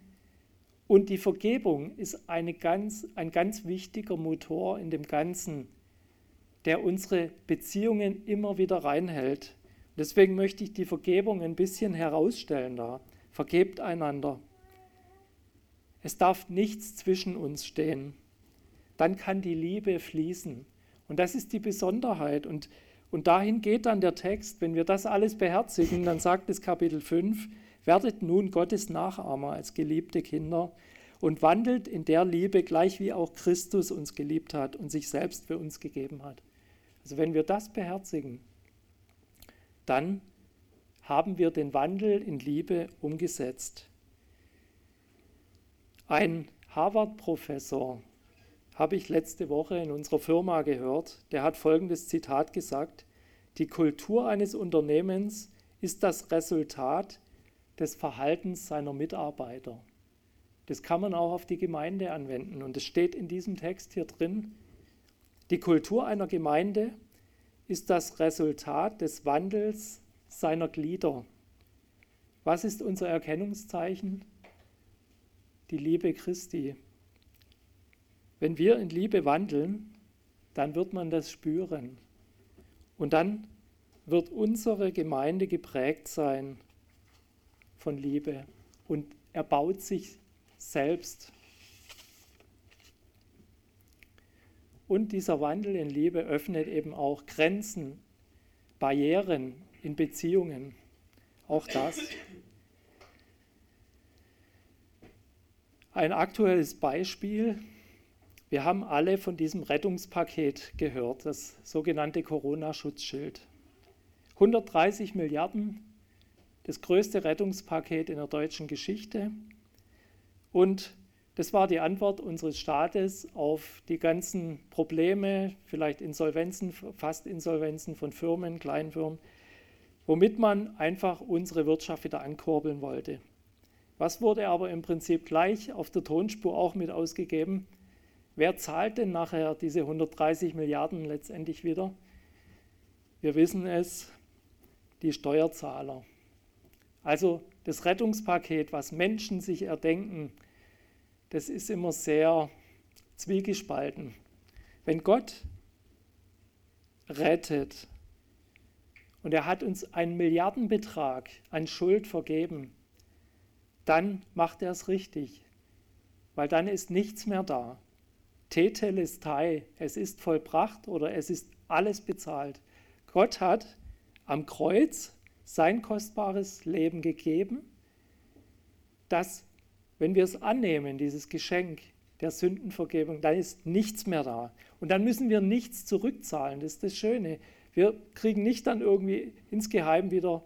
Und die Vergebung ist ganz, ein ganz wichtiger Motor in dem Ganzen, der unsere Beziehungen immer wieder reinhält. Deswegen möchte ich die Vergebung ein bisschen herausstellen da. Vergebt einander. Es darf nichts zwischen uns stehen. Dann kann die Liebe fließen. Und das ist die Besonderheit. Und, und dahin geht dann der Text. Wenn wir das alles beherzigen, dann sagt es Kapitel 5, werdet nun Gottes Nachahmer als geliebte Kinder und wandelt in der Liebe, gleich wie auch Christus uns geliebt hat und sich selbst für uns gegeben hat. Also wenn wir das beherzigen, dann haben wir den Wandel in Liebe umgesetzt. Ein Harvard-Professor habe ich letzte Woche in unserer Firma gehört, der hat folgendes Zitat gesagt, die Kultur eines Unternehmens ist das Resultat des Verhaltens seiner Mitarbeiter. Das kann man auch auf die Gemeinde anwenden und es steht in diesem Text hier drin, die Kultur einer Gemeinde ist das Resultat des Wandels seiner Glieder. Was ist unser Erkennungszeichen? Die Liebe Christi. Wenn wir in Liebe wandeln, dann wird man das spüren. Und dann wird unsere Gemeinde geprägt sein von Liebe und erbaut sich selbst Und dieser Wandel in Liebe öffnet eben auch Grenzen, Barrieren in Beziehungen. Auch das. Ein aktuelles Beispiel. Wir haben alle von diesem Rettungspaket gehört, das sogenannte Corona-Schutzschild. 130 Milliarden, das größte Rettungspaket in der deutschen Geschichte. Und das war die Antwort unseres Staates auf die ganzen Probleme, vielleicht Insolvenzen, fast Insolvenzen von Firmen, Kleinfirmen, womit man einfach unsere Wirtschaft wieder ankurbeln wollte. Was wurde aber im Prinzip gleich auf der Tonspur auch mit ausgegeben? Wer zahlt denn nachher diese 130 Milliarden letztendlich wieder? Wir wissen es, die Steuerzahler. Also das Rettungspaket, was Menschen sich erdenken, das ist immer sehr zwiegespalten. Wenn Gott rettet und er hat uns einen Milliardenbetrag an Schuld vergeben, dann macht er es richtig, weil dann ist nichts mehr da. Tetelestai, es ist vollbracht oder es ist alles bezahlt. Gott hat am Kreuz sein kostbares Leben gegeben, das wenn wir es annehmen, dieses Geschenk der Sündenvergebung, dann ist nichts mehr da. Und dann müssen wir nichts zurückzahlen. Das ist das Schöne. Wir kriegen nicht dann irgendwie insgeheim wieder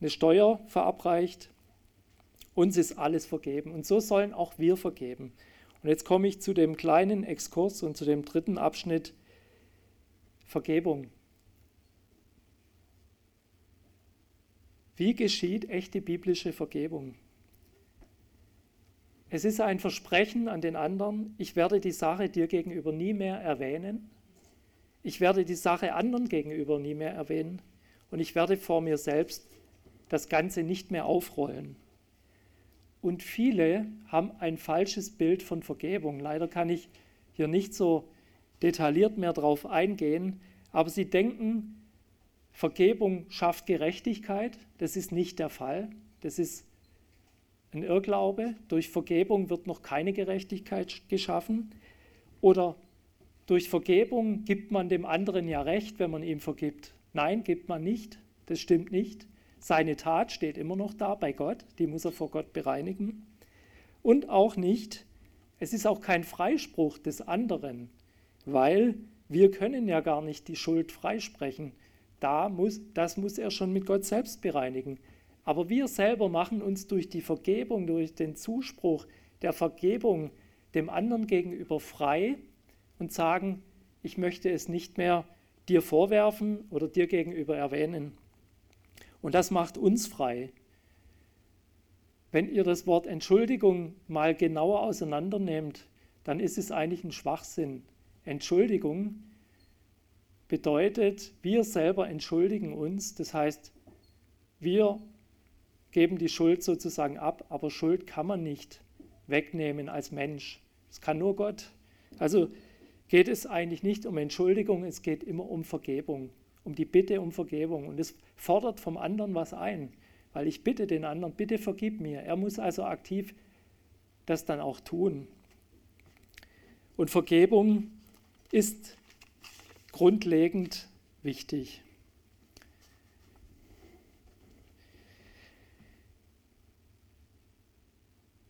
eine Steuer verabreicht. Uns ist alles vergeben. Und so sollen auch wir vergeben. Und jetzt komme ich zu dem kleinen Exkurs und zu dem dritten Abschnitt Vergebung. Wie geschieht echte biblische Vergebung? Es ist ein Versprechen an den anderen, ich werde die Sache dir gegenüber nie mehr erwähnen. Ich werde die Sache anderen gegenüber nie mehr erwähnen. Und ich werde vor mir selbst das Ganze nicht mehr aufrollen. Und viele haben ein falsches Bild von Vergebung. Leider kann ich hier nicht so detailliert mehr drauf eingehen, aber sie denken, Vergebung schafft Gerechtigkeit. Das ist nicht der Fall. Das ist ein Irrglaube. Durch Vergebung wird noch keine Gerechtigkeit geschaffen. Oder durch Vergebung gibt man dem anderen ja recht, wenn man ihm vergibt. Nein, gibt man nicht. Das stimmt nicht. Seine Tat steht immer noch da bei Gott. Die muss er vor Gott bereinigen. Und auch nicht, es ist auch kein Freispruch des anderen, weil wir können ja gar nicht die Schuld freisprechen. Da muss, das muss er schon mit Gott selbst bereinigen. Aber wir selber machen uns durch die Vergebung, durch den Zuspruch der Vergebung dem anderen gegenüber frei und sagen, ich möchte es nicht mehr dir vorwerfen oder dir gegenüber erwähnen. Und das macht uns frei. Wenn ihr das Wort Entschuldigung mal genauer auseinandernehmt, dann ist es eigentlich ein Schwachsinn. Entschuldigung bedeutet, wir selber entschuldigen uns, das heißt, wir geben die Schuld sozusagen ab, aber Schuld kann man nicht wegnehmen als Mensch. Das kann nur Gott. Also geht es eigentlich nicht um Entschuldigung, es geht immer um Vergebung, um die Bitte um Vergebung. Und es fordert vom anderen was ein, weil ich bitte den anderen, bitte vergib mir. Er muss also aktiv das dann auch tun. Und Vergebung ist grundlegend wichtig.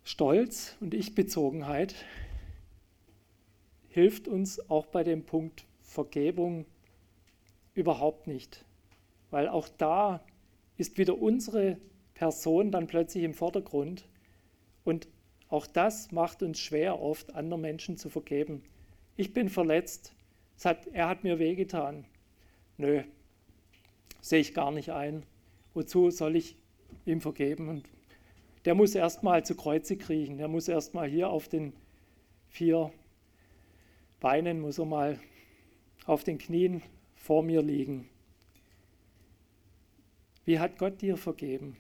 Stolz und Ich-Bezogenheit hilft uns auch bei dem Punkt Vergebung überhaupt nicht, weil auch da ist wieder unsere Person dann plötzlich im Vordergrund und auch das macht uns schwer, oft anderen Menschen zu vergeben. Ich bin verletzt, hat, er hat mir wehgetan. Nö, sehe ich gar nicht ein. Wozu soll ich ihm vergeben? Und der muss erstmal zu Kreuze kriechen. Der muss erstmal hier auf den vier Beinen, muss er mal auf den Knien vor mir liegen. Wie hat Gott dir vergeben?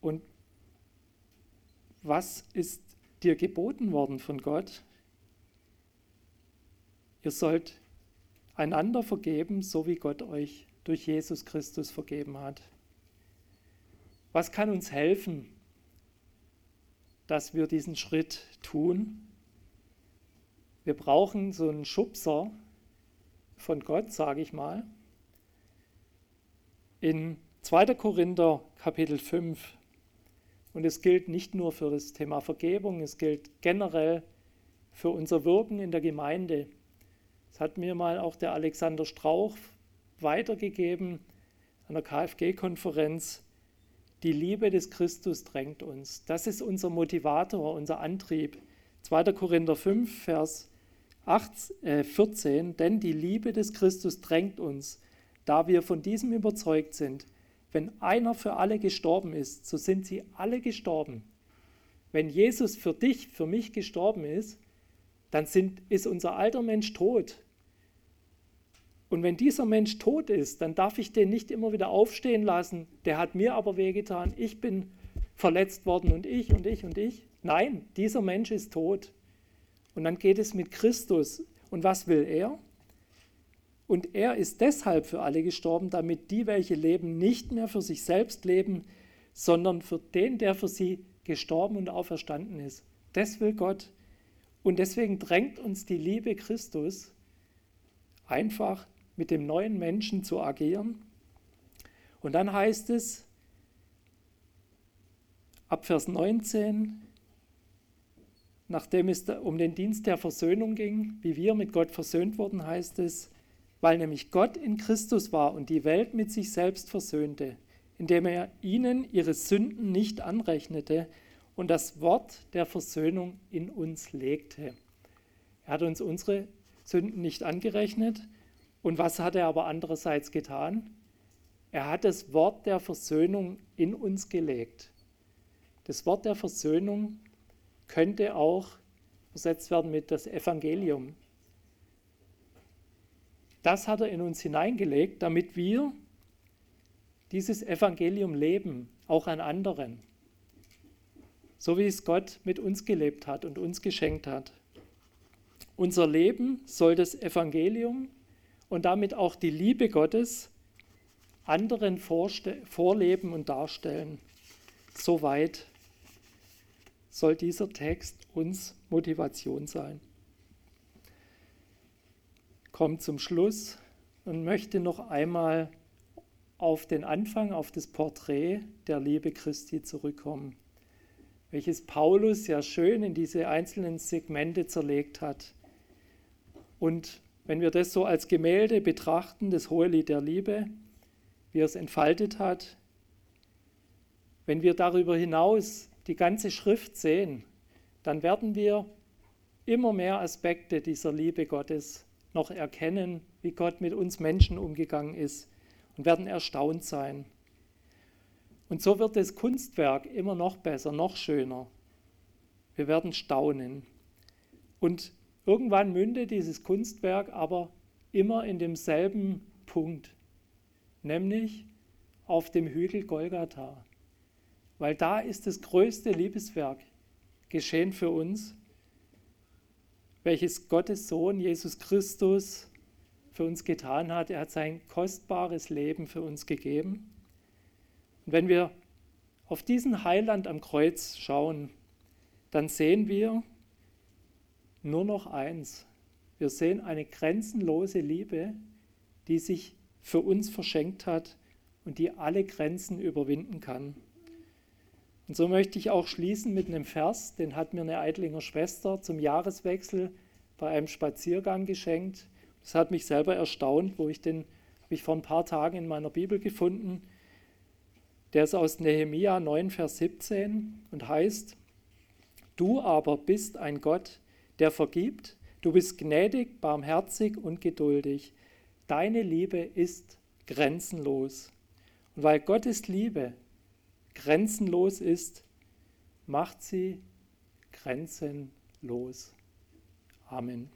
Und was ist dir geboten worden von Gott? Ihr sollt einander vergeben, so wie Gott euch durch Jesus Christus vergeben hat. Was kann uns helfen, dass wir diesen Schritt tun? Wir brauchen so einen Schubser von Gott, sage ich mal. In 2. Korinther Kapitel 5, und es gilt nicht nur für das Thema Vergebung, es gilt generell für unser Wirken in der Gemeinde. Das hat mir mal auch der Alexander Strauch weitergegeben an der KfG-Konferenz. Die Liebe des Christus drängt uns. Das ist unser Motivator, unser Antrieb. 2. Korinther 5, Vers 8, äh 14. Denn die Liebe des Christus drängt uns, da wir von diesem überzeugt sind. Wenn einer für alle gestorben ist, so sind sie alle gestorben. Wenn Jesus für dich, für mich gestorben ist, dann sind, ist unser alter Mensch tot. Und wenn dieser Mensch tot ist, dann darf ich den nicht immer wieder aufstehen lassen. Der hat mir aber wehgetan, ich bin verletzt worden und ich und ich und ich. Nein, dieser Mensch ist tot. Und dann geht es mit Christus. Und was will er? Und er ist deshalb für alle gestorben, damit die, welche leben, nicht mehr für sich selbst leben, sondern für den, der für sie gestorben und auferstanden ist. Das will Gott. Und deswegen drängt uns die Liebe Christus einfach mit dem neuen Menschen zu agieren. Und dann heißt es ab Vers 19, nachdem es um den Dienst der Versöhnung ging, wie wir mit Gott versöhnt wurden, heißt es, weil nämlich Gott in Christus war und die Welt mit sich selbst versöhnte, indem er ihnen ihre Sünden nicht anrechnete und das Wort der Versöhnung in uns legte. Er hat uns unsere Sünden nicht angerechnet, und was hat er aber andererseits getan? Er hat das Wort der Versöhnung in uns gelegt. Das Wort der Versöhnung könnte auch übersetzt werden mit das Evangelium. Das hat er in uns hineingelegt, damit wir dieses Evangelium leben, auch an anderen. So wie es Gott mit uns gelebt hat und uns geschenkt hat. Unser Leben soll das Evangelium und damit auch die Liebe Gottes anderen vorleben und darstellen. Soweit soll dieser Text uns Motivation sein. Kommt zum Schluss und möchte noch einmal auf den Anfang, auf das Porträt der Liebe Christi zurückkommen, welches Paulus ja schön in diese einzelnen Segmente zerlegt hat. Und wenn wir das so als Gemälde betrachten, das hohe Lied der Liebe, wie er es entfaltet hat, wenn wir darüber hinaus die ganze Schrift sehen, dann werden wir immer mehr Aspekte dieser Liebe Gottes noch erkennen, wie Gott mit uns Menschen umgegangen ist und werden erstaunt sein. Und so wird das Kunstwerk immer noch besser, noch schöner. Wir werden staunen. Und irgendwann mündet dieses Kunstwerk aber immer in demselben Punkt, nämlich auf dem Hügel Golgatha. Weil da ist das größte Liebeswerk geschehen für uns, welches Gottes Sohn Jesus Christus für uns getan hat. Er hat sein kostbares Leben für uns gegeben. Und wenn wir auf diesen Heiland am Kreuz schauen, dann sehen wir nur noch eins. Wir sehen eine grenzenlose Liebe, die sich für uns verschenkt hat und die alle Grenzen überwinden kann. Und so möchte ich auch schließen mit einem Vers, den hat mir eine Eidlinger Schwester zum Jahreswechsel bei einem Spaziergang geschenkt. Das hat mich selber erstaunt, wo ich den habe ich vor ein paar Tagen in meiner Bibel gefunden. Der ist aus Nehemia 9, Vers 17 und heißt, Du aber bist ein Gott, der vergibt, du bist gnädig, barmherzig und geduldig. Deine Liebe ist grenzenlos. Und weil Gottes Liebe grenzenlos ist, macht sie grenzenlos. Amen.